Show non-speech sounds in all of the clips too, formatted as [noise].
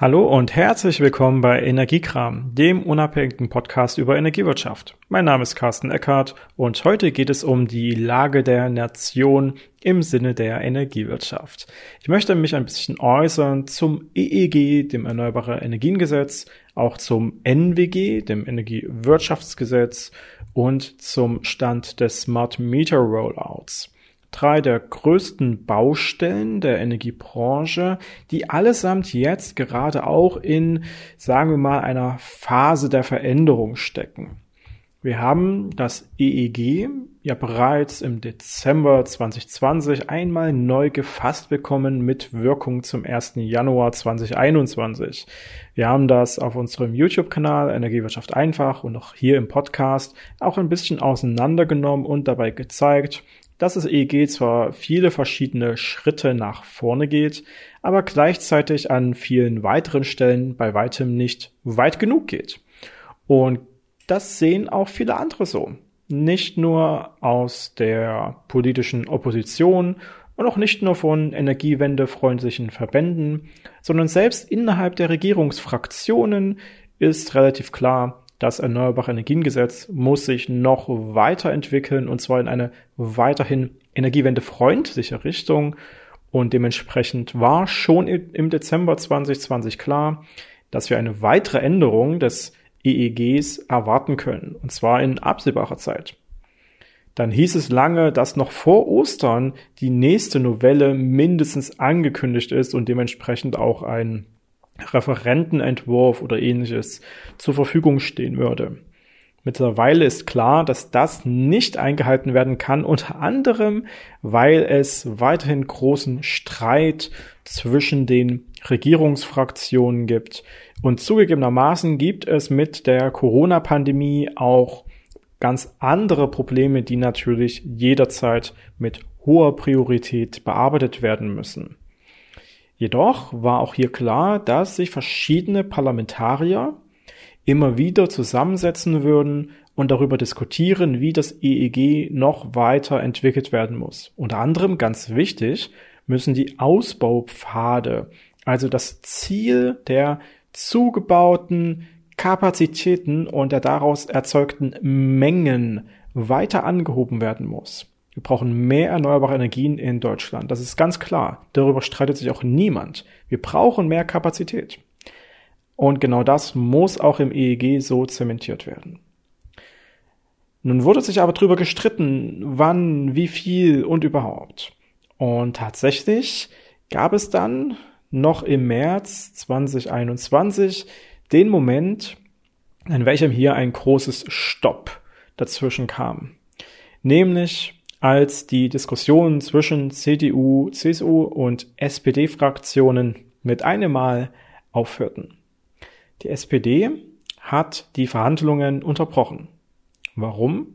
Hallo und herzlich willkommen bei Energiekram, dem unabhängigen Podcast über Energiewirtschaft. Mein Name ist Carsten Eckhardt und heute geht es um die Lage der Nation im Sinne der Energiewirtschaft. Ich möchte mich ein bisschen äußern zum EEG, dem Erneuerbare Energiengesetz, auch zum NWG, dem Energiewirtschaftsgesetz und zum Stand des Smart Meter Rollouts drei der größten Baustellen der Energiebranche, die allesamt jetzt gerade auch in, sagen wir mal, einer Phase der Veränderung stecken. Wir haben das EEG ja bereits im Dezember 2020 einmal neu gefasst bekommen mit Wirkung zum 1. Januar 2021. Wir haben das auf unserem YouTube-Kanal Energiewirtschaft einfach und auch hier im Podcast auch ein bisschen auseinandergenommen und dabei gezeigt, dass das EEG zwar viele verschiedene Schritte nach vorne geht, aber gleichzeitig an vielen weiteren Stellen bei weitem nicht weit genug geht. Und das sehen auch viele andere so. Nicht nur aus der politischen Opposition und auch nicht nur von energiewendefreundlichen Verbänden, sondern selbst innerhalb der Regierungsfraktionen ist relativ klar, das Erneuerbare Energiengesetz muss sich noch weiterentwickeln und zwar in eine weiterhin energiewendefreundliche Richtung. Und dementsprechend war schon im Dezember 2020 klar, dass wir eine weitere Änderung des EEGs erwarten können, und zwar in absehbarer Zeit. Dann hieß es lange, dass noch vor Ostern die nächste Novelle mindestens angekündigt ist und dementsprechend auch ein Referentenentwurf oder ähnliches zur Verfügung stehen würde. Mittlerweile ist klar, dass das nicht eingehalten werden kann, unter anderem, weil es weiterhin großen Streit zwischen den Regierungsfraktionen gibt. Und zugegebenermaßen gibt es mit der Corona-Pandemie auch ganz andere Probleme, die natürlich jederzeit mit hoher Priorität bearbeitet werden müssen. Jedoch war auch hier klar, dass sich verschiedene Parlamentarier immer wieder zusammensetzen würden und darüber diskutieren, wie das EEG noch weiter entwickelt werden muss. Unter anderem ganz wichtig müssen die Ausbaupfade, also das Ziel der zugebauten Kapazitäten und der daraus erzeugten Mengen weiter angehoben werden muss. Wir brauchen mehr erneuerbare Energien in Deutschland. Das ist ganz klar. Darüber streitet sich auch niemand. Wir brauchen mehr Kapazität. Und genau das muss auch im EEG so zementiert werden. Nun wurde sich aber darüber gestritten, wann, wie viel und überhaupt. Und tatsächlich gab es dann noch im März 2021 den Moment, in welchem hier ein großes Stopp dazwischen kam. Nämlich als die Diskussionen zwischen CDU, CSU und SPD-Fraktionen mit einem Mal aufhörten. Die SPD hat die Verhandlungen unterbrochen. Warum?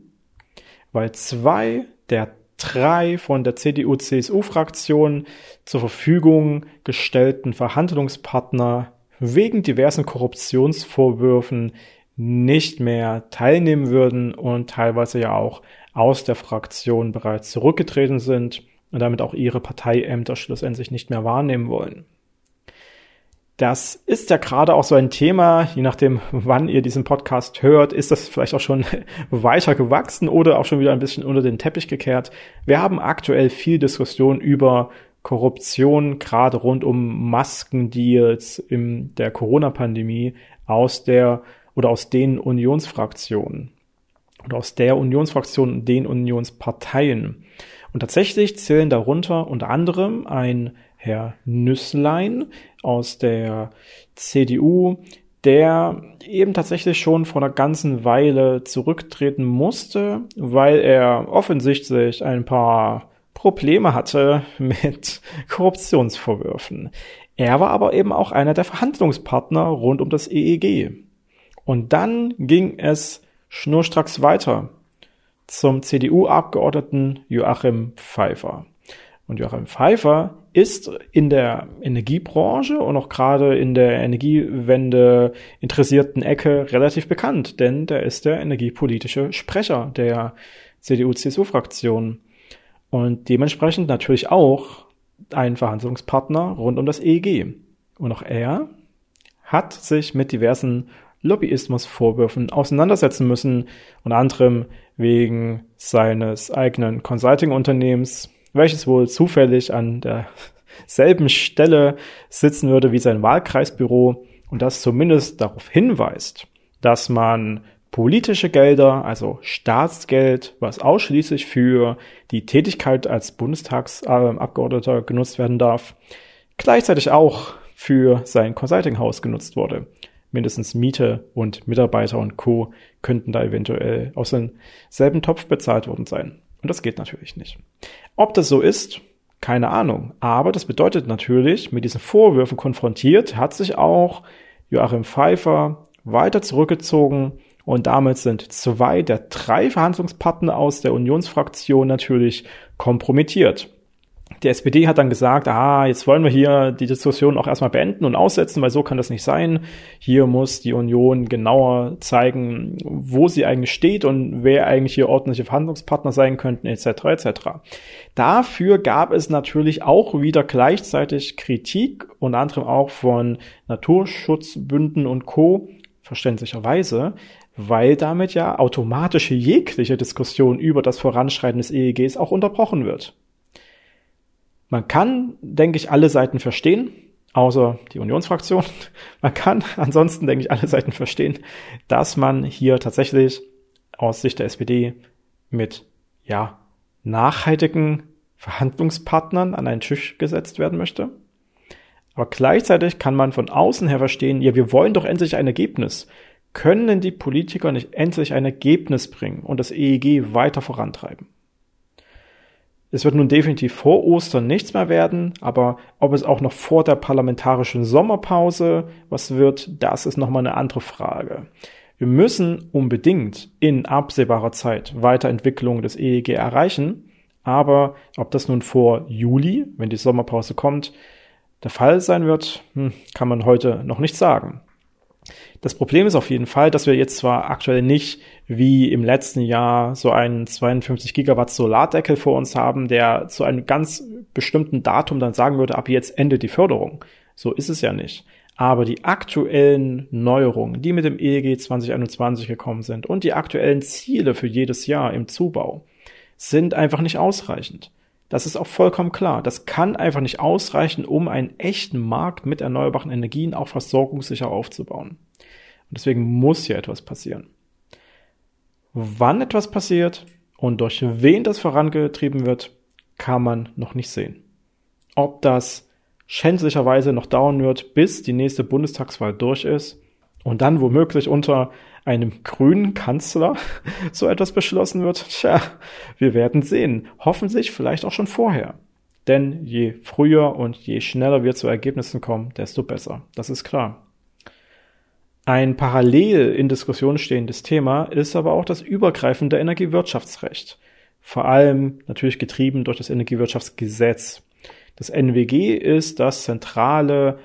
Weil zwei der drei von der CDU-CSU-Fraktion zur Verfügung gestellten Verhandlungspartner wegen diversen Korruptionsvorwürfen nicht mehr teilnehmen würden und teilweise ja auch aus der Fraktion bereits zurückgetreten sind und damit auch ihre Parteiämter schlussendlich nicht mehr wahrnehmen wollen. Das ist ja gerade auch so ein Thema, je nachdem, wann ihr diesen Podcast hört, ist das vielleicht auch schon [laughs] weiter gewachsen oder auch schon wieder ein bisschen unter den Teppich gekehrt. Wir haben aktuell viel Diskussion über Korruption, gerade rund um Maskendeals in der Corona-Pandemie aus der oder aus den Unionsfraktionen oder aus der Unionsfraktion und den Unionsparteien. Und tatsächlich zählen darunter unter anderem ein Herr Nüsslein aus der CDU, der eben tatsächlich schon vor einer ganzen Weile zurücktreten musste, weil er offensichtlich ein paar Probleme hatte [laughs] mit Korruptionsvorwürfen. Er war aber eben auch einer der Verhandlungspartner rund um das EEG. Und dann ging es schnurstracks weiter zum CDU-Abgeordneten Joachim Pfeiffer. Und Joachim Pfeiffer ist in der Energiebranche und auch gerade in der Energiewende interessierten Ecke relativ bekannt, denn der ist der energiepolitische Sprecher der CDU-CSU-Fraktion und dementsprechend natürlich auch ein Verhandlungspartner rund um das EEG. Und auch er hat sich mit diversen Lobbyismusvorwürfen auseinandersetzen müssen, unter anderem wegen seines eigenen Consulting-Unternehmens, welches wohl zufällig an derselben [laughs] Stelle sitzen würde wie sein Wahlkreisbüro und das zumindest darauf hinweist, dass man politische Gelder, also Staatsgeld, was ausschließlich für die Tätigkeit als Bundestagsabgeordneter genutzt werden darf, gleichzeitig auch für sein Consultinghaus genutzt wurde. Mindestens Miete und Mitarbeiter und Co. könnten da eventuell aus demselben Topf bezahlt worden sein. Und das geht natürlich nicht. Ob das so ist, keine Ahnung. Aber das bedeutet natürlich, mit diesen Vorwürfen konfrontiert, hat sich auch Joachim Pfeiffer weiter zurückgezogen und damit sind zwei der drei Verhandlungspartner aus der Unionsfraktion natürlich kompromittiert. Die SPD hat dann gesagt, ah, jetzt wollen wir hier die Diskussion auch erstmal beenden und aussetzen, weil so kann das nicht sein. Hier muss die Union genauer zeigen, wo sie eigentlich steht und wer eigentlich hier ordentliche Verhandlungspartner sein könnten, etc. etc. Dafür gab es natürlich auch wieder gleichzeitig Kritik, unter anderem auch von Naturschutzbünden und Co. verständlicherweise, weil damit ja automatisch jegliche Diskussion über das Voranschreiten des EEGs auch unterbrochen wird. Man kann, denke ich, alle Seiten verstehen, außer die Unionsfraktion. [laughs] Man kann ansonsten, denke ich, alle Seiten verstehen, dass man hier tatsächlich aus Sicht der SPD mit, ja, nachhaltigen Verhandlungspartnern an einen Tisch gesetzt werden möchte. Aber gleichzeitig kann man von außen her verstehen, ja, wir wollen doch endlich ein Ergebnis. Können die Politiker nicht endlich ein Ergebnis bringen und das EEG weiter vorantreiben? Es wird nun definitiv vor Ostern nichts mehr werden, aber ob es auch noch vor der parlamentarischen Sommerpause was wird, das ist nochmal eine andere Frage. Wir müssen unbedingt in absehbarer Zeit Weiterentwicklung des EEG erreichen, aber ob das nun vor Juli, wenn die Sommerpause kommt, der Fall sein wird, hm, kann man heute noch nicht sagen. Das Problem ist auf jeden Fall, dass wir jetzt zwar aktuell nicht wie im letzten Jahr so einen 52 Gigawatt Solardeckel vor uns haben, der zu einem ganz bestimmten Datum dann sagen würde, ab jetzt endet die Förderung. So ist es ja nicht. Aber die aktuellen Neuerungen, die mit dem EEG 2021 gekommen sind und die aktuellen Ziele für jedes Jahr im Zubau, sind einfach nicht ausreichend. Das ist auch vollkommen klar. Das kann einfach nicht ausreichen, um einen echten Markt mit erneuerbaren Energien auch versorgungssicher aufzubauen. Und deswegen muss hier etwas passieren. Wann etwas passiert und durch wen das vorangetrieben wird, kann man noch nicht sehen. Ob das schändlicherweise noch dauern wird, bis die nächste Bundestagswahl durch ist und dann womöglich unter einem grünen Kanzler [laughs] so etwas beschlossen wird, tja, wir werden sehen. Hoffentlich vielleicht auch schon vorher. Denn je früher und je schneller wir zu Ergebnissen kommen, desto besser. Das ist klar. Ein parallel in Diskussion stehendes Thema ist aber auch das übergreifende Energiewirtschaftsrecht. Vor allem natürlich getrieben durch das Energiewirtschaftsgesetz. Das NWG ist das zentrale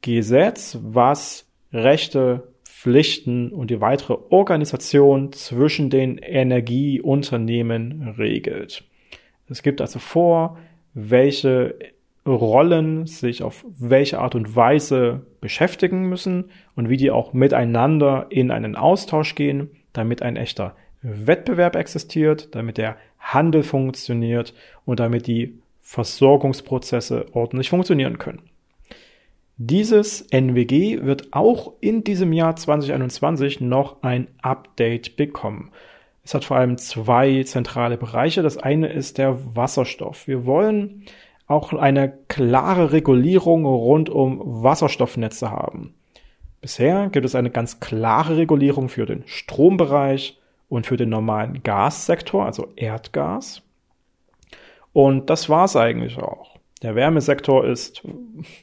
Gesetz, was Rechte, Pflichten und die weitere Organisation zwischen den Energieunternehmen regelt. Es gibt also vor, welche Rollen sich auf welche Art und Weise beschäftigen müssen und wie die auch miteinander in einen Austausch gehen, damit ein echter Wettbewerb existiert, damit der Handel funktioniert und damit die Versorgungsprozesse ordentlich funktionieren können. Dieses NWG wird auch in diesem Jahr 2021 noch ein Update bekommen. Es hat vor allem zwei zentrale Bereiche. Das eine ist der Wasserstoff. Wir wollen auch eine klare Regulierung rund um Wasserstoffnetze haben. Bisher gibt es eine ganz klare Regulierung für den Strombereich und für den normalen Gassektor, also Erdgas. Und das war's eigentlich auch. Der Wärmesektor ist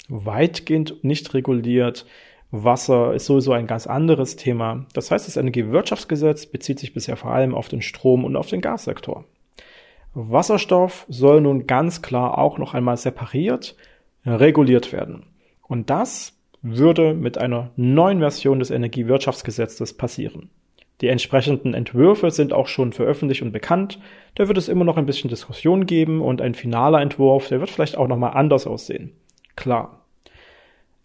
weitgehend nicht reguliert. Wasser ist sowieso ein ganz anderes Thema. Das heißt, das Energiewirtschaftsgesetz bezieht sich bisher vor allem auf den Strom- und auf den Gassektor. Wasserstoff soll nun ganz klar auch noch einmal separiert reguliert werden. Und das würde mit einer neuen Version des Energiewirtschaftsgesetzes passieren. Die entsprechenden Entwürfe sind auch schon veröffentlicht und bekannt. Da wird es immer noch ein bisschen Diskussion geben und ein finaler Entwurf, der wird vielleicht auch nochmal anders aussehen. Klar.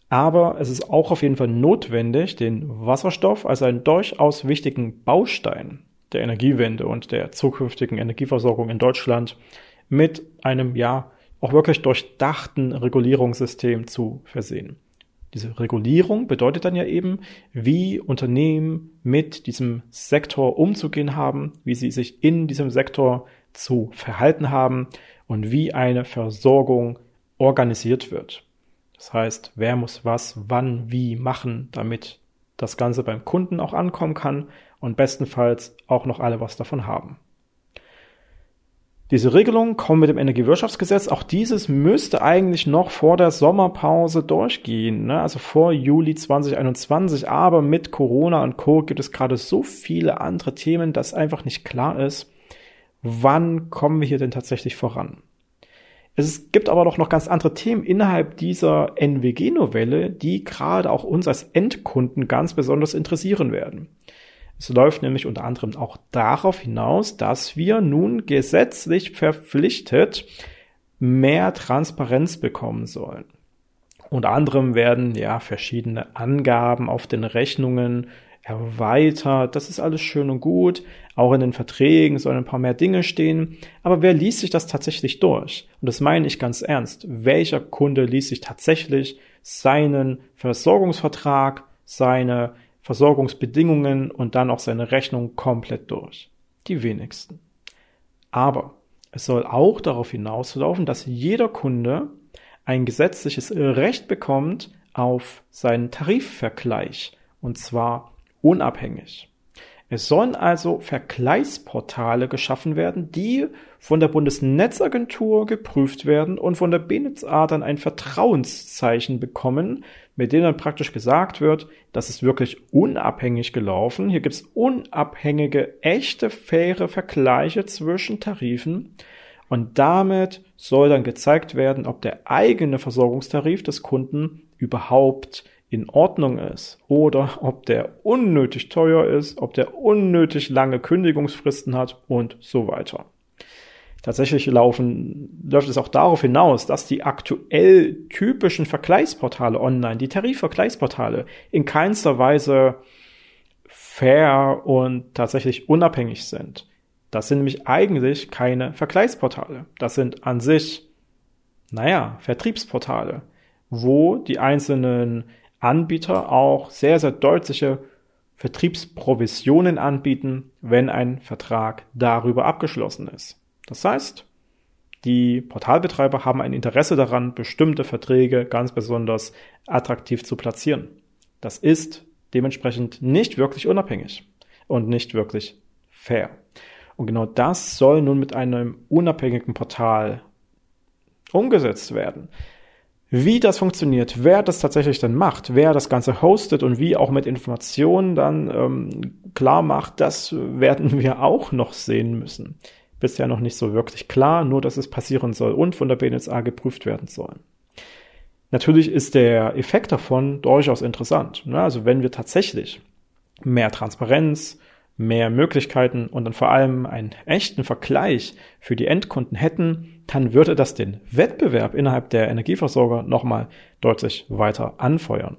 Aber es ist auch auf jeden Fall notwendig, den Wasserstoff als einen durchaus wichtigen Baustein der Energiewende und der zukünftigen Energieversorgung in Deutschland mit einem, ja, auch wirklich durchdachten Regulierungssystem zu versehen. Diese Regulierung bedeutet dann ja eben, wie Unternehmen mit diesem Sektor umzugehen haben, wie sie sich in diesem Sektor zu verhalten haben und wie eine Versorgung organisiert wird. Das heißt, wer muss was, wann, wie machen, damit das Ganze beim Kunden auch ankommen kann und bestenfalls auch noch alle was davon haben. Diese Regelungen kommen mit dem Energiewirtschaftsgesetz. Auch dieses müsste eigentlich noch vor der Sommerpause durchgehen, ne? also vor Juli 2021. Aber mit Corona und Co. gibt es gerade so viele andere Themen, dass einfach nicht klar ist, wann kommen wir hier denn tatsächlich voran. Es gibt aber doch noch ganz andere Themen innerhalb dieser NWG-Novelle, die gerade auch uns als Endkunden ganz besonders interessieren werden. Es läuft nämlich unter anderem auch darauf hinaus, dass wir nun gesetzlich verpflichtet mehr Transparenz bekommen sollen. Unter anderem werden ja verschiedene Angaben auf den Rechnungen erweitert. Das ist alles schön und gut. Auch in den Verträgen sollen ein paar mehr Dinge stehen. Aber wer liest sich das tatsächlich durch? Und das meine ich ganz ernst. Welcher Kunde liest sich tatsächlich seinen Versorgungsvertrag, seine Versorgungsbedingungen und dann auch seine Rechnung komplett durch. Die wenigsten. Aber es soll auch darauf hinauslaufen, dass jeder Kunde ein gesetzliches Recht bekommt auf seinen Tarifvergleich und zwar unabhängig. Es sollen also Vergleichsportale geschaffen werden, die von der Bundesnetzagentur geprüft werden und von der BNetzA dann ein Vertrauenszeichen bekommen, mit dann praktisch gesagt wird, das ist wirklich unabhängig gelaufen. Hier gibt es unabhängige, echte, faire Vergleiche zwischen Tarifen und damit soll dann gezeigt werden, ob der eigene Versorgungstarif des Kunden überhaupt in Ordnung ist oder ob der unnötig teuer ist, ob der unnötig lange Kündigungsfristen hat und so weiter. Tatsächlich laufen, läuft es auch darauf hinaus, dass die aktuell typischen Vergleichsportale online, die Tarifvergleichsportale, in keinster Weise fair und tatsächlich unabhängig sind. Das sind nämlich eigentlich keine Vergleichsportale. Das sind an sich, naja, Vertriebsportale, wo die einzelnen Anbieter auch sehr, sehr deutliche Vertriebsprovisionen anbieten, wenn ein Vertrag darüber abgeschlossen ist. Das heißt, die Portalbetreiber haben ein Interesse daran, bestimmte Verträge ganz besonders attraktiv zu platzieren. Das ist dementsprechend nicht wirklich unabhängig und nicht wirklich fair. Und genau das soll nun mit einem unabhängigen Portal umgesetzt werden. Wie das funktioniert, wer das tatsächlich dann macht, wer das Ganze hostet und wie auch mit Informationen dann ähm, klar macht, das werden wir auch noch sehen müssen. Bisher noch nicht so wirklich klar, nur dass es passieren soll und von der BNSA geprüft werden soll. Natürlich ist der Effekt davon durchaus interessant. Ne? Also wenn wir tatsächlich mehr Transparenz, mehr Möglichkeiten und dann vor allem einen echten Vergleich für die Endkunden hätten, dann würde das den Wettbewerb innerhalb der Energieversorger nochmal deutlich weiter anfeuern.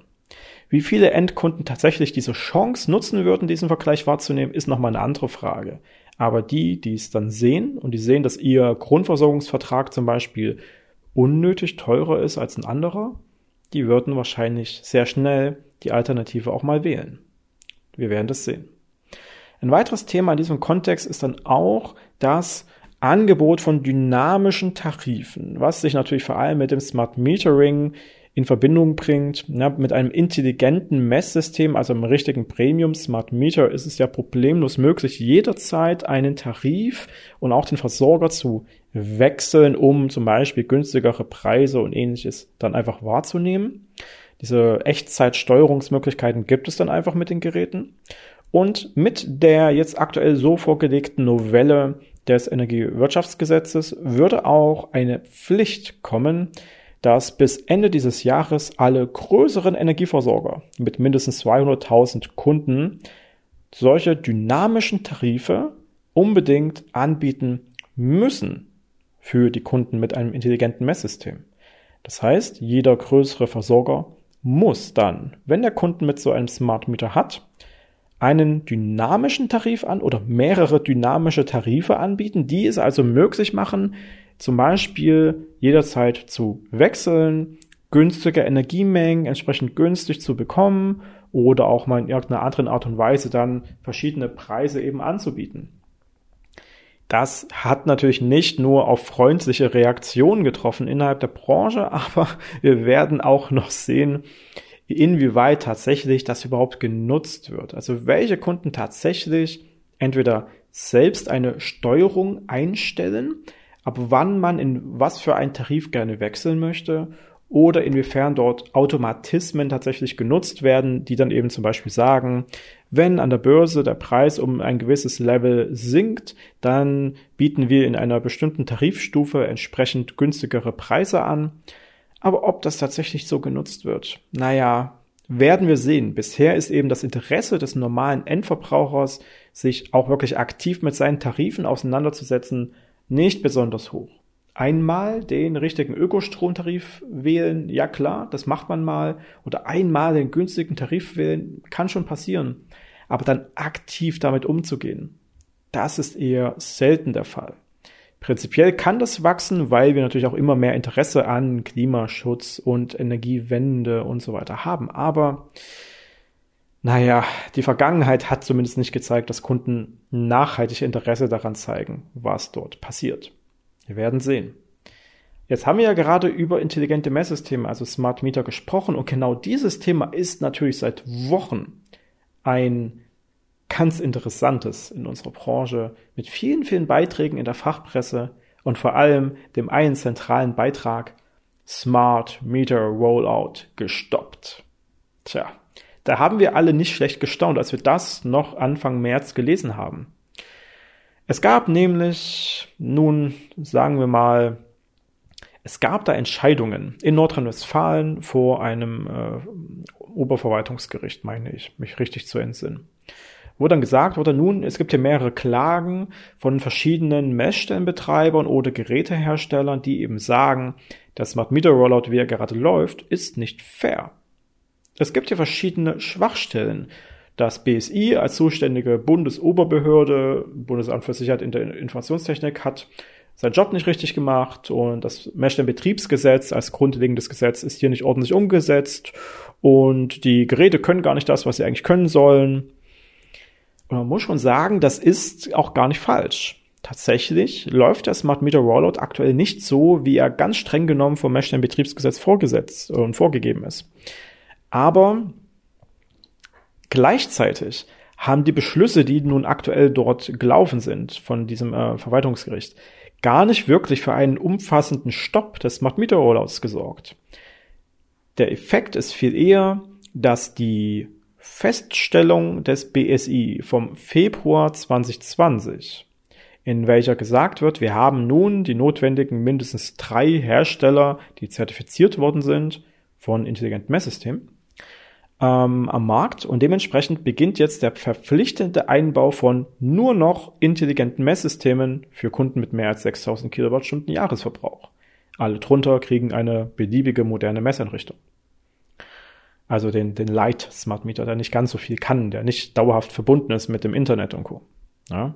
Wie viele Endkunden tatsächlich diese Chance nutzen würden, diesen Vergleich wahrzunehmen, ist nochmal eine andere Frage. Aber die, die es dann sehen und die sehen, dass ihr Grundversorgungsvertrag zum Beispiel unnötig teurer ist als ein anderer, die würden wahrscheinlich sehr schnell die Alternative auch mal wählen. Wir werden das sehen. Ein weiteres Thema in diesem Kontext ist dann auch das Angebot von dynamischen Tarifen, was sich natürlich vor allem mit dem Smart Metering in Verbindung bringt. Ja, mit einem intelligenten Messsystem, also einem richtigen Premium Smart Meter, ist es ja problemlos möglich, jederzeit einen Tarif und auch den Versorger zu wechseln, um zum Beispiel günstigere Preise und ähnliches dann einfach wahrzunehmen. Diese Echtzeitsteuerungsmöglichkeiten gibt es dann einfach mit den Geräten. Und mit der jetzt aktuell so vorgelegten Novelle des Energiewirtschaftsgesetzes würde auch eine Pflicht kommen, dass bis Ende dieses Jahres alle größeren Energieversorger mit mindestens 200.000 Kunden solche dynamischen Tarife unbedingt anbieten müssen für die Kunden mit einem intelligenten Messsystem. Das heißt, jeder größere Versorger muss dann, wenn der Kunden mit so einem Smart Meter hat, einen dynamischen Tarif an oder mehrere dynamische Tarife anbieten, die es also möglich machen, zum Beispiel jederzeit zu wechseln, günstige Energiemengen entsprechend günstig zu bekommen oder auch mal in irgendeiner anderen Art und Weise dann verschiedene Preise eben anzubieten. Das hat natürlich nicht nur auf freundliche Reaktionen getroffen innerhalb der Branche, [laughs] aber wir werden auch noch sehen, inwieweit tatsächlich das überhaupt genutzt wird. Also welche Kunden tatsächlich entweder selbst eine Steuerung einstellen, ab wann man in was für einen Tarif gerne wechseln möchte oder inwiefern dort Automatismen tatsächlich genutzt werden, die dann eben zum Beispiel sagen, wenn an der Börse der Preis um ein gewisses Level sinkt, dann bieten wir in einer bestimmten Tarifstufe entsprechend günstigere Preise an. Aber ob das tatsächlich so genutzt wird, naja, werden wir sehen. Bisher ist eben das Interesse des normalen Endverbrauchers, sich auch wirklich aktiv mit seinen Tarifen auseinanderzusetzen, nicht besonders hoch. Einmal den richtigen Ökostromtarif wählen, ja klar, das macht man mal. Oder einmal den günstigen Tarif wählen, kann schon passieren. Aber dann aktiv damit umzugehen, das ist eher selten der Fall. Prinzipiell kann das wachsen, weil wir natürlich auch immer mehr Interesse an Klimaschutz und Energiewende und so weiter haben. Aber naja, die Vergangenheit hat zumindest nicht gezeigt, dass Kunden nachhaltig Interesse daran zeigen, was dort passiert. Wir werden sehen. Jetzt haben wir ja gerade über intelligente Messsysteme, also Smart Meter gesprochen und genau dieses Thema ist natürlich seit Wochen ein ganz interessantes in unserer Branche mit vielen, vielen Beiträgen in der Fachpresse und vor allem dem einen zentralen Beitrag Smart Meter Rollout gestoppt. Tja, da haben wir alle nicht schlecht gestaunt, als wir das noch Anfang März gelesen haben. Es gab nämlich, nun sagen wir mal, es gab da Entscheidungen in Nordrhein-Westfalen vor einem äh, Oberverwaltungsgericht, meine ich, mich richtig zu entsinnen wo dann gesagt wurde, nun, es gibt hier mehrere Klagen von verschiedenen Messstellenbetreibern oder Geräteherstellern, die eben sagen, das Smart Meter Rollout, wie er gerade läuft, ist nicht fair. Es gibt hier verschiedene Schwachstellen. Das BSI als zuständige Bundesoberbehörde, Bundesamt für Sicherheit in der Informationstechnik, hat seinen Job nicht richtig gemacht und das Messstellenbetriebsgesetz als grundlegendes Gesetz ist hier nicht ordentlich umgesetzt und die Geräte können gar nicht das, was sie eigentlich können sollen. Und man muss schon sagen, das ist auch gar nicht falsch. Tatsächlich läuft der Smart Meter Rollout aktuell nicht so, wie er ganz streng genommen vom Messstellenbetriebsgesetz vorgesetzt und vorgegeben ist. Aber gleichzeitig haben die Beschlüsse, die nun aktuell dort gelaufen sind von diesem äh, Verwaltungsgericht, gar nicht wirklich für einen umfassenden Stopp des Smart Meter Rollouts gesorgt. Der Effekt ist viel eher, dass die Feststellung des BSI vom Februar 2020, in welcher gesagt wird, wir haben nun die notwendigen mindestens drei Hersteller, die zertifiziert worden sind von intelligenten Messsystemen, ähm, am Markt und dementsprechend beginnt jetzt der verpflichtende Einbau von nur noch intelligenten Messsystemen für Kunden mit mehr als 6000 Kilowattstunden Jahresverbrauch. Alle drunter kriegen eine beliebige moderne Messeinrichtung. Also den, den Light Smart Meter, der nicht ganz so viel kann, der nicht dauerhaft verbunden ist mit dem Internet und Co. Ja.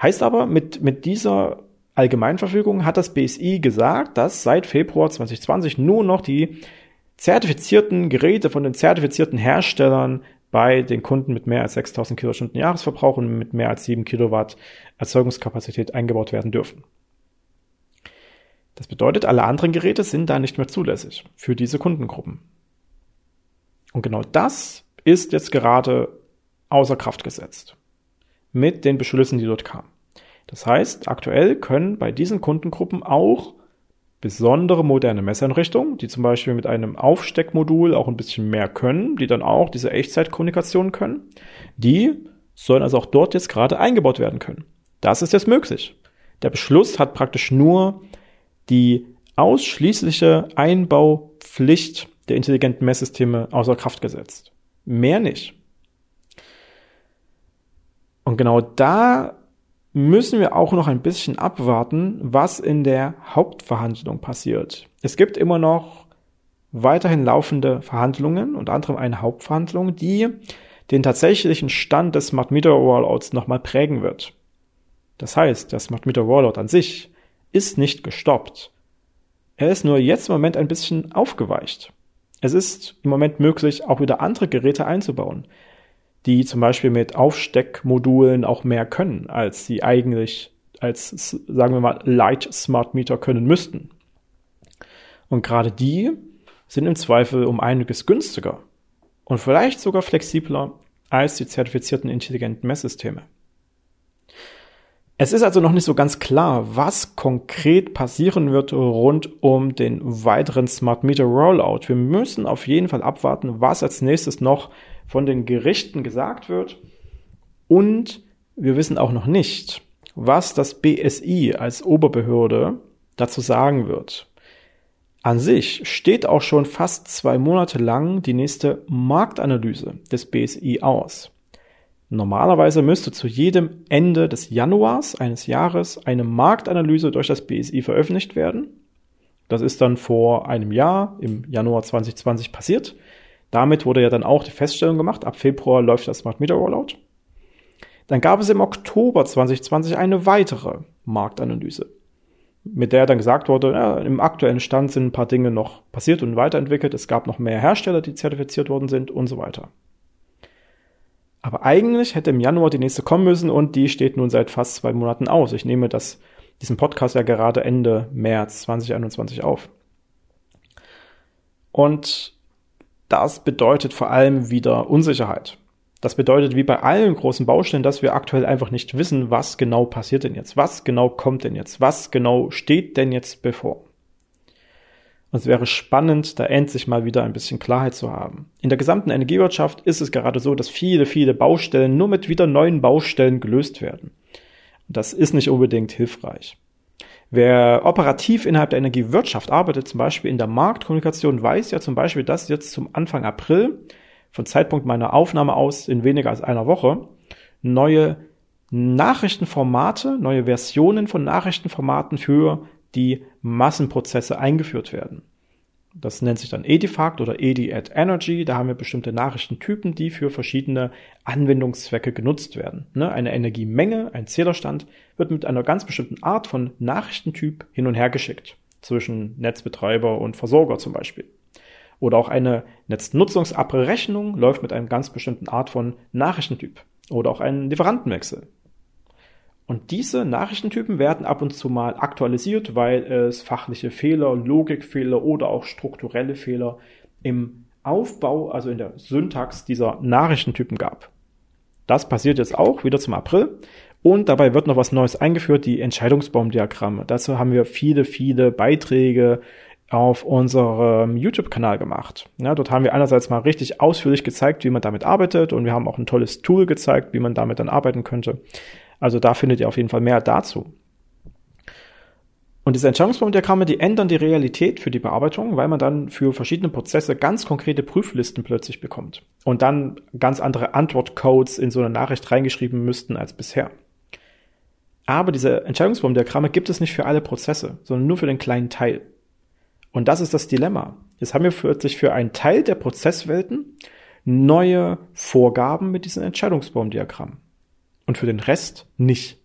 Heißt aber, mit, mit dieser Allgemeinverfügung hat das BSI gesagt, dass seit Februar 2020 nur noch die zertifizierten Geräte von den zertifizierten Herstellern bei den Kunden mit mehr als 6000 Kilowattstunden Jahresverbrauch und mit mehr als 7 Kilowatt Erzeugungskapazität eingebaut werden dürfen. Das bedeutet, alle anderen Geräte sind da nicht mehr zulässig für diese Kundengruppen. Und genau das ist jetzt gerade außer Kraft gesetzt. Mit den Beschlüssen, die dort kamen. Das heißt, aktuell können bei diesen Kundengruppen auch besondere moderne Messeinrichtungen, die zum Beispiel mit einem Aufsteckmodul auch ein bisschen mehr können, die dann auch diese Echtzeitkommunikation können, die sollen also auch dort jetzt gerade eingebaut werden können. Das ist jetzt möglich. Der Beschluss hat praktisch nur die ausschließliche Einbaupflicht der intelligenten Messsysteme außer Kraft gesetzt. Mehr nicht. Und genau da müssen wir auch noch ein bisschen abwarten, was in der Hauptverhandlung passiert. Es gibt immer noch weiterhin laufende Verhandlungen, unter anderem eine Hauptverhandlung, die den tatsächlichen Stand des Smart Meter Rollouts nochmal prägen wird. Das heißt, der Smart Meter Rollout an sich ist nicht gestoppt. Er ist nur jetzt im Moment ein bisschen aufgeweicht. Es ist im Moment möglich, auch wieder andere Geräte einzubauen, die zum Beispiel mit Aufsteckmodulen auch mehr können, als sie eigentlich als, sagen wir mal, Light Smart Meter können müssten. Und gerade die sind im Zweifel um einiges günstiger und vielleicht sogar flexibler als die zertifizierten intelligenten Messsysteme. Es ist also noch nicht so ganz klar, was konkret passieren wird rund um den weiteren Smart Meter Rollout. Wir müssen auf jeden Fall abwarten, was als nächstes noch von den Gerichten gesagt wird. Und wir wissen auch noch nicht, was das BSI als Oberbehörde dazu sagen wird. An sich steht auch schon fast zwei Monate lang die nächste Marktanalyse des BSI aus. Normalerweise müsste zu jedem Ende des Januars eines Jahres eine Marktanalyse durch das BSI veröffentlicht werden. Das ist dann vor einem Jahr, im Januar 2020 passiert. Damit wurde ja dann auch die Feststellung gemacht, ab Februar läuft das Smart Meter Rollout. Dann gab es im Oktober 2020 eine weitere Marktanalyse, mit der dann gesagt wurde, ja, im aktuellen Stand sind ein paar Dinge noch passiert und weiterentwickelt, es gab noch mehr Hersteller, die zertifiziert worden sind und so weiter. Aber eigentlich hätte im Januar die nächste kommen müssen und die steht nun seit fast zwei Monaten aus. Ich nehme das, diesen Podcast ja gerade Ende März 2021 auf. Und das bedeutet vor allem wieder Unsicherheit. Das bedeutet, wie bei allen großen Baustellen, dass wir aktuell einfach nicht wissen, was genau passiert denn jetzt, was genau kommt denn jetzt, was genau steht denn jetzt bevor. Und es wäre spannend, da endlich mal wieder ein bisschen Klarheit zu haben. In der gesamten Energiewirtschaft ist es gerade so, dass viele, viele Baustellen nur mit wieder neuen Baustellen gelöst werden. Das ist nicht unbedingt hilfreich. Wer operativ innerhalb der Energiewirtschaft arbeitet, zum Beispiel in der Marktkommunikation, weiß ja zum Beispiel, dass jetzt zum Anfang April, von Zeitpunkt meiner Aufnahme aus in weniger als einer Woche, neue Nachrichtenformate, neue Versionen von Nachrichtenformaten für die Massenprozesse eingeführt werden. Das nennt sich dann Edifact oder Edi at Energy. Da haben wir bestimmte Nachrichtentypen, die für verschiedene Anwendungszwecke genutzt werden. Ne, eine Energiemenge, ein Zählerstand, wird mit einer ganz bestimmten Art von Nachrichtentyp hin und her geschickt. Zwischen Netzbetreiber und Versorger zum Beispiel. Oder auch eine Netznutzungsabrechnung läuft mit einem ganz bestimmten Art von Nachrichtentyp. Oder auch ein Lieferantenwechsel. Und diese Nachrichtentypen werden ab und zu mal aktualisiert, weil es fachliche Fehler, Logikfehler oder auch strukturelle Fehler im Aufbau, also in der Syntax dieser Nachrichtentypen gab. Das passiert jetzt auch wieder zum April. Und dabei wird noch was Neues eingeführt, die Entscheidungsbaumdiagramme. Dazu haben wir viele, viele Beiträge auf unserem YouTube-Kanal gemacht. Ja, dort haben wir einerseits mal richtig ausführlich gezeigt, wie man damit arbeitet und wir haben auch ein tolles Tool gezeigt, wie man damit dann arbeiten könnte. Also da findet ihr auf jeden Fall mehr dazu. Und diese Entscheidungsbaumdiagramme, die ändern die Realität für die Bearbeitung, weil man dann für verschiedene Prozesse ganz konkrete Prüflisten plötzlich bekommt und dann ganz andere Antwortcodes in so eine Nachricht reingeschrieben müssten als bisher. Aber diese Entscheidungsbaumdiagramme gibt es nicht für alle Prozesse, sondern nur für den kleinen Teil. Und das ist das Dilemma. Jetzt haben wir plötzlich für einen Teil der Prozesswelten neue Vorgaben mit diesen Entscheidungsbaumdiagrammen und für den Rest nicht.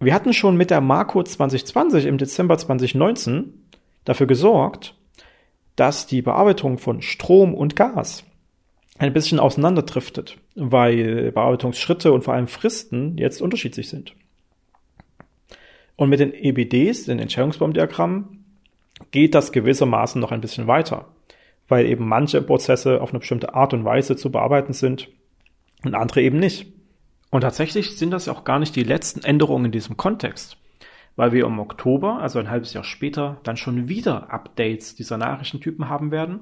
Wir hatten schon mit der Marco 2020 im Dezember 2019 dafür gesorgt, dass die Bearbeitung von Strom und Gas ein bisschen auseinanderdriftet, weil Bearbeitungsschritte und vor allem Fristen jetzt unterschiedlich sind. Und mit den EBDs, den Entscheidungsbaumdiagrammen, geht das gewissermaßen noch ein bisschen weiter, weil eben manche Prozesse auf eine bestimmte Art und Weise zu bearbeiten sind und andere eben nicht. Und tatsächlich sind das ja auch gar nicht die letzten Änderungen in diesem Kontext, weil wir im Oktober, also ein halbes Jahr später, dann schon wieder Updates dieser Nachrichtentypen haben werden.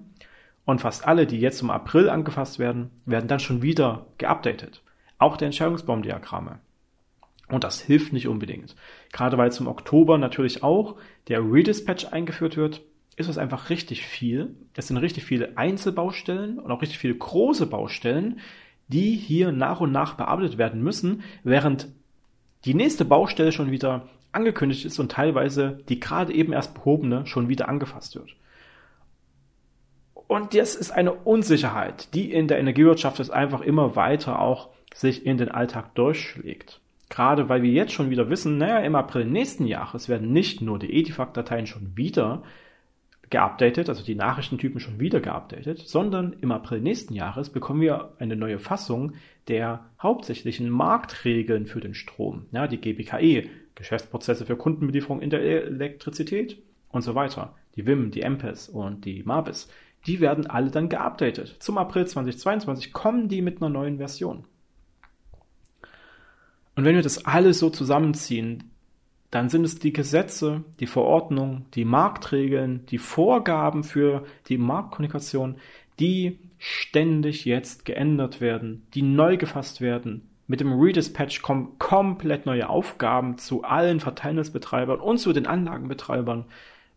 Und fast alle, die jetzt im April angefasst werden, werden dann schon wieder geupdatet. Auch der Entscheidungsbaumdiagramme. Und das hilft nicht unbedingt. Gerade weil zum Oktober natürlich auch der Redispatch eingeführt wird, ist es einfach richtig viel. Es sind richtig viele Einzelbaustellen und auch richtig viele große Baustellen, die hier nach und nach bearbeitet werden müssen, während die nächste Baustelle schon wieder angekündigt ist und teilweise die gerade eben erst behobene schon wieder angefasst wird. Und das ist eine Unsicherheit, die in der Energiewirtschaft jetzt einfach immer weiter auch sich in den Alltag durchschlägt. Gerade weil wir jetzt schon wieder wissen, naja, im April nächsten Jahres werden nicht nur die Edifact-Dateien schon wieder geupdatet, also die Nachrichtentypen schon wieder geupdatet, sondern im April nächsten Jahres bekommen wir eine neue Fassung der hauptsächlichen Marktregeln für den Strom. Ja, die GBKE, Geschäftsprozesse für Kundenbelieferung in der Elektrizität und so weiter. Die WIM, die MPES und die MABIS. Die werden alle dann geupdatet. Zum April 2022 kommen die mit einer neuen Version. Und wenn wir das alles so zusammenziehen, dann sind es die Gesetze, die Verordnungen, die Marktregeln, die Vorgaben für die Marktkommunikation, die ständig jetzt geändert werden, die neu gefasst werden. Mit dem Redispatch kommen komplett neue Aufgaben zu allen Verteilnetzbetreibern und zu den Anlagenbetreibern,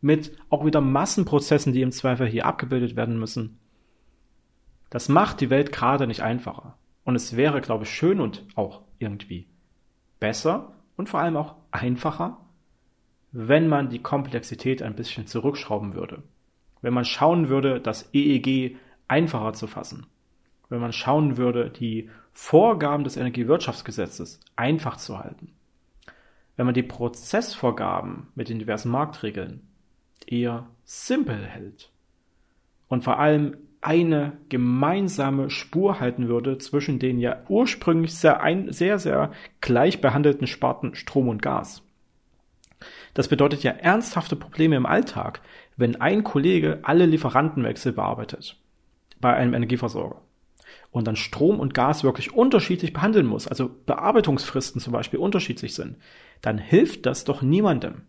mit auch wieder Massenprozessen, die im Zweifel hier abgebildet werden müssen. Das macht die Welt gerade nicht einfacher. Und es wäre, glaube ich, schön und auch irgendwie besser und vor allem auch einfacher, wenn man die Komplexität ein bisschen zurückschrauben würde. Wenn man schauen würde, das EEG einfacher zu fassen. Wenn man schauen würde, die Vorgaben des Energiewirtschaftsgesetzes einfach zu halten. Wenn man die Prozessvorgaben mit den diversen Marktregeln eher simpel hält. Und vor allem eine gemeinsame Spur halten würde zwischen den ja ursprünglich sehr, ein, sehr, sehr gleich behandelten Sparten Strom und Gas. Das bedeutet ja ernsthafte Probleme im Alltag, wenn ein Kollege alle Lieferantenwechsel bearbeitet bei einem Energieversorger und dann Strom und Gas wirklich unterschiedlich behandeln muss, also Bearbeitungsfristen zum Beispiel unterschiedlich sind, dann hilft das doch niemandem.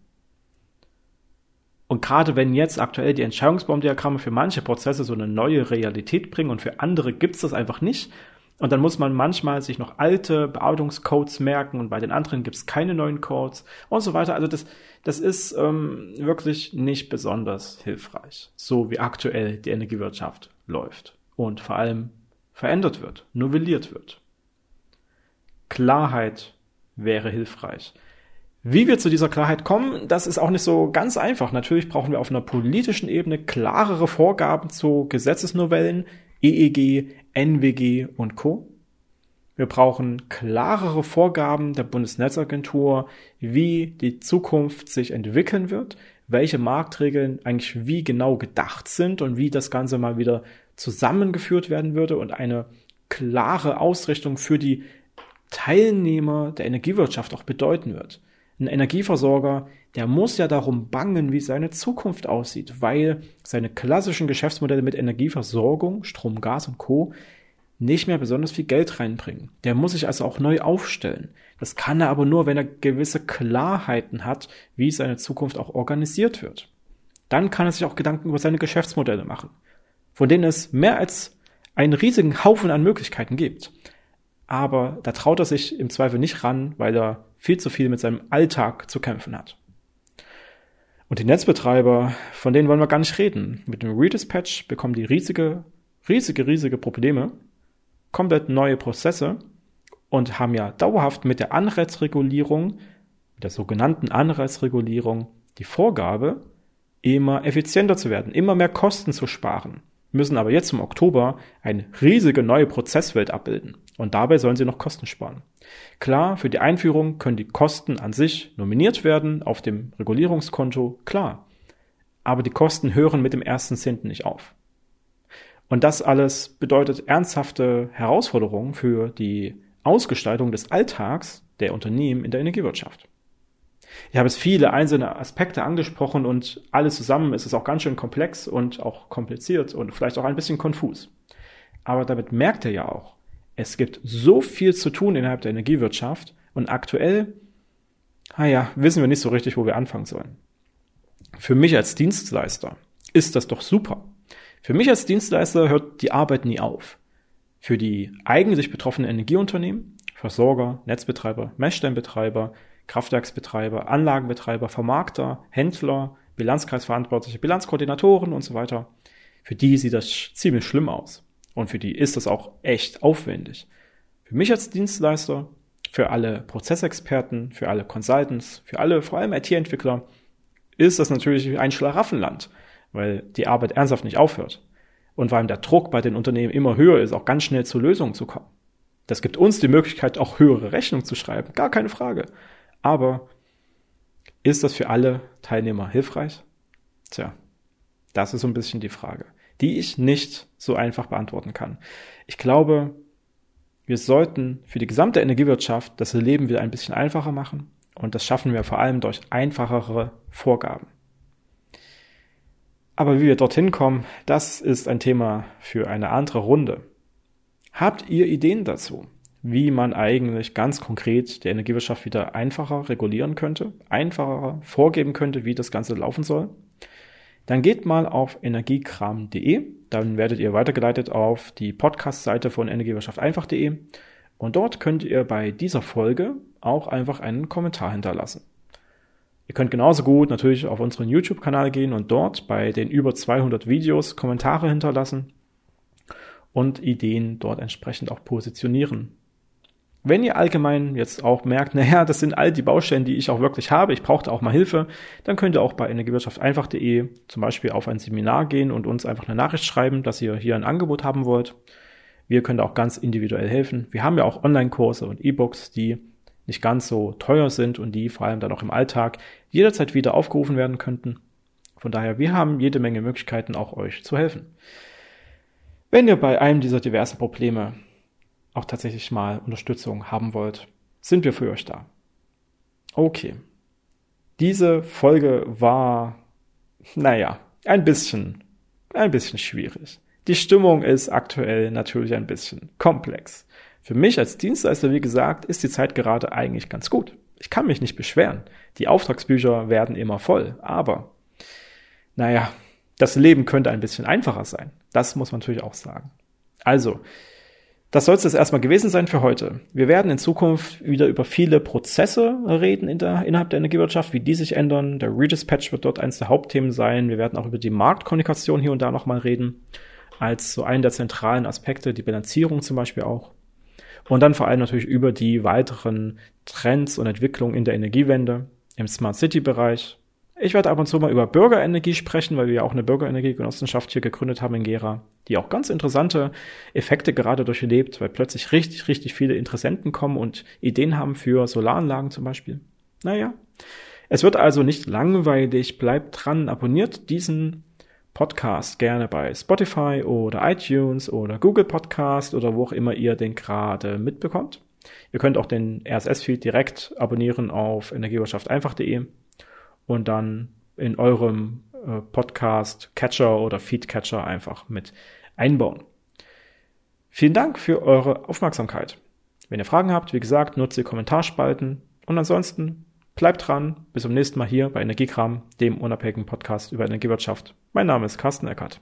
Und gerade wenn jetzt aktuell die Entscheidungsbaumdiagramme für manche Prozesse so eine neue Realität bringen und für andere gibt's das einfach nicht, und dann muss man manchmal sich noch alte Bearbeitungscodes merken und bei den anderen gibt's keine neuen Codes und so weiter. Also das, das ist ähm, wirklich nicht besonders hilfreich, so wie aktuell die Energiewirtschaft läuft und vor allem verändert wird, novelliert wird. Klarheit wäre hilfreich. Wie wir zu dieser Klarheit kommen, das ist auch nicht so ganz einfach. Natürlich brauchen wir auf einer politischen Ebene klarere Vorgaben zu Gesetzesnovellen, EEG, NWG und Co. Wir brauchen klarere Vorgaben der Bundesnetzagentur, wie die Zukunft sich entwickeln wird, welche Marktregeln eigentlich wie genau gedacht sind und wie das Ganze mal wieder zusammengeführt werden würde und eine klare Ausrichtung für die Teilnehmer der Energiewirtschaft auch bedeuten wird. Ein Energieversorger, der muss ja darum bangen, wie seine Zukunft aussieht, weil seine klassischen Geschäftsmodelle mit Energieversorgung, Strom, Gas und Co. nicht mehr besonders viel Geld reinbringen. Der muss sich also auch neu aufstellen. Das kann er aber nur, wenn er gewisse Klarheiten hat, wie seine Zukunft auch organisiert wird. Dann kann er sich auch Gedanken über seine Geschäftsmodelle machen, von denen es mehr als einen riesigen Haufen an Möglichkeiten gibt. Aber da traut er sich im Zweifel nicht ran, weil er viel zu viel mit seinem Alltag zu kämpfen hat. Und die Netzbetreiber, von denen wollen wir gar nicht reden. Mit dem Redispatch bekommen die riesige, riesige, riesige Probleme, komplett neue Prozesse und haben ja dauerhaft mit der Anreizregulierung, der sogenannten Anreizregulierung, die Vorgabe, immer effizienter zu werden, immer mehr Kosten zu sparen müssen aber jetzt im Oktober eine riesige neue Prozesswelt abbilden. Und dabei sollen sie noch Kosten sparen. Klar, für die Einführung können die Kosten an sich nominiert werden auf dem Regulierungskonto, klar. Aber die Kosten hören mit dem ersten Zehnten nicht auf. Und das alles bedeutet ernsthafte Herausforderungen für die Ausgestaltung des Alltags der Unternehmen in der Energiewirtschaft. Ich habe jetzt viele einzelne Aspekte angesprochen und alles zusammen ist es auch ganz schön komplex und auch kompliziert und vielleicht auch ein bisschen konfus. Aber damit merkt ihr ja auch, es gibt so viel zu tun innerhalb der Energiewirtschaft und aktuell, naja, wissen wir nicht so richtig, wo wir anfangen sollen. Für mich als Dienstleister ist das doch super. Für mich als Dienstleister hört die Arbeit nie auf. Für die eigentlich betroffenen Energieunternehmen, Versorger, Netzbetreiber, Messstellenbetreiber, Kraftwerksbetreiber, Anlagenbetreiber, Vermarkter, Händler, Bilanzkreisverantwortliche, Bilanzkoordinatoren und so weiter. Für die sieht das ziemlich schlimm aus. Und für die ist das auch echt aufwendig. Für mich als Dienstleister, für alle Prozessexperten, für alle Consultants, für alle, vor allem IT-Entwickler, ist das natürlich ein Schlaraffenland, weil die Arbeit ernsthaft nicht aufhört. und weil der Druck bei den Unternehmen immer höher ist, auch ganz schnell zu Lösungen zu kommen. Das gibt uns die Möglichkeit, auch höhere Rechnungen zu schreiben, gar keine Frage. Aber ist das für alle Teilnehmer hilfreich? Tja, das ist so ein bisschen die Frage, die ich nicht so einfach beantworten kann. Ich glaube, wir sollten für die gesamte Energiewirtschaft das Leben wieder ein bisschen einfacher machen und das schaffen wir vor allem durch einfachere Vorgaben. Aber wie wir dorthin kommen, das ist ein Thema für eine andere Runde. Habt ihr Ideen dazu, wie man eigentlich ganz konkret die Energiewirtschaft wieder einfacher regulieren könnte, einfacher vorgeben könnte, wie das Ganze laufen soll? Dann geht mal auf energiekram.de, dann werdet ihr weitergeleitet auf die Podcast-Seite von Energiewirtschaft einfach.de und dort könnt ihr bei dieser Folge auch einfach einen Kommentar hinterlassen. Ihr könnt genauso gut natürlich auf unseren YouTube-Kanal gehen und dort bei den über 200 Videos Kommentare hinterlassen und Ideen dort entsprechend auch positionieren. Wenn ihr allgemein jetzt auch merkt, naja, das sind all die Baustellen, die ich auch wirklich habe, ich brauchte auch mal Hilfe, dann könnt ihr auch bei Energiewirtschaft einfach.de zum Beispiel auf ein Seminar gehen und uns einfach eine Nachricht schreiben, dass ihr hier ein Angebot haben wollt. Wir können da auch ganz individuell helfen. Wir haben ja auch Online-Kurse und E-Books, die nicht ganz so teuer sind und die vor allem dann auch im Alltag jederzeit wieder aufgerufen werden könnten. Von daher, wir haben jede Menge Möglichkeiten, auch euch zu helfen. Wenn ihr bei einem dieser diversen Probleme auch tatsächlich mal Unterstützung haben wollt, sind wir für euch da. Okay. Diese Folge war, naja, ein bisschen, ein bisschen schwierig. Die Stimmung ist aktuell natürlich ein bisschen komplex. Für mich als Dienstleister, wie gesagt, ist die Zeit gerade eigentlich ganz gut. Ich kann mich nicht beschweren. Die Auftragsbücher werden immer voll, aber naja, das Leben könnte ein bisschen einfacher sein. Das muss man natürlich auch sagen. Also, das soll es jetzt erstmal gewesen sein für heute. Wir werden in Zukunft wieder über viele Prozesse reden in der, innerhalb der Energiewirtschaft, wie die sich ändern. Der Redispatch wird dort eines der Hauptthemen sein. Wir werden auch über die Marktkommunikation hier und da nochmal reden. Als so einen der zentralen Aspekte, die Bilanzierung zum Beispiel auch. Und dann vor allem natürlich über die weiteren Trends und Entwicklungen in der Energiewende, im Smart City Bereich. Ich werde ab und zu mal über Bürgerenergie sprechen, weil wir ja auch eine Bürgerenergiegenossenschaft hier gegründet haben in Gera, die auch ganz interessante Effekte gerade durchlebt, weil plötzlich richtig, richtig viele Interessenten kommen und Ideen haben für Solaranlagen zum Beispiel. Naja. Es wird also nicht langweilig, bleibt dran, abonniert diesen Podcast gerne bei Spotify oder iTunes oder Google Podcast oder wo auch immer ihr den gerade mitbekommt. Ihr könnt auch den RSS-Feed direkt abonnieren auf energiewirtschafteinfach.de und dann in eurem äh, Podcast Catcher oder Feed Catcher einfach mit einbauen. Vielen Dank für eure Aufmerksamkeit. Wenn ihr Fragen habt, wie gesagt, nutzt die Kommentarspalten und ansonsten Bleibt dran, bis zum nächsten Mal hier bei Energiekram, dem unabhängigen Podcast über Energiewirtschaft. Mein Name ist Carsten Eckert.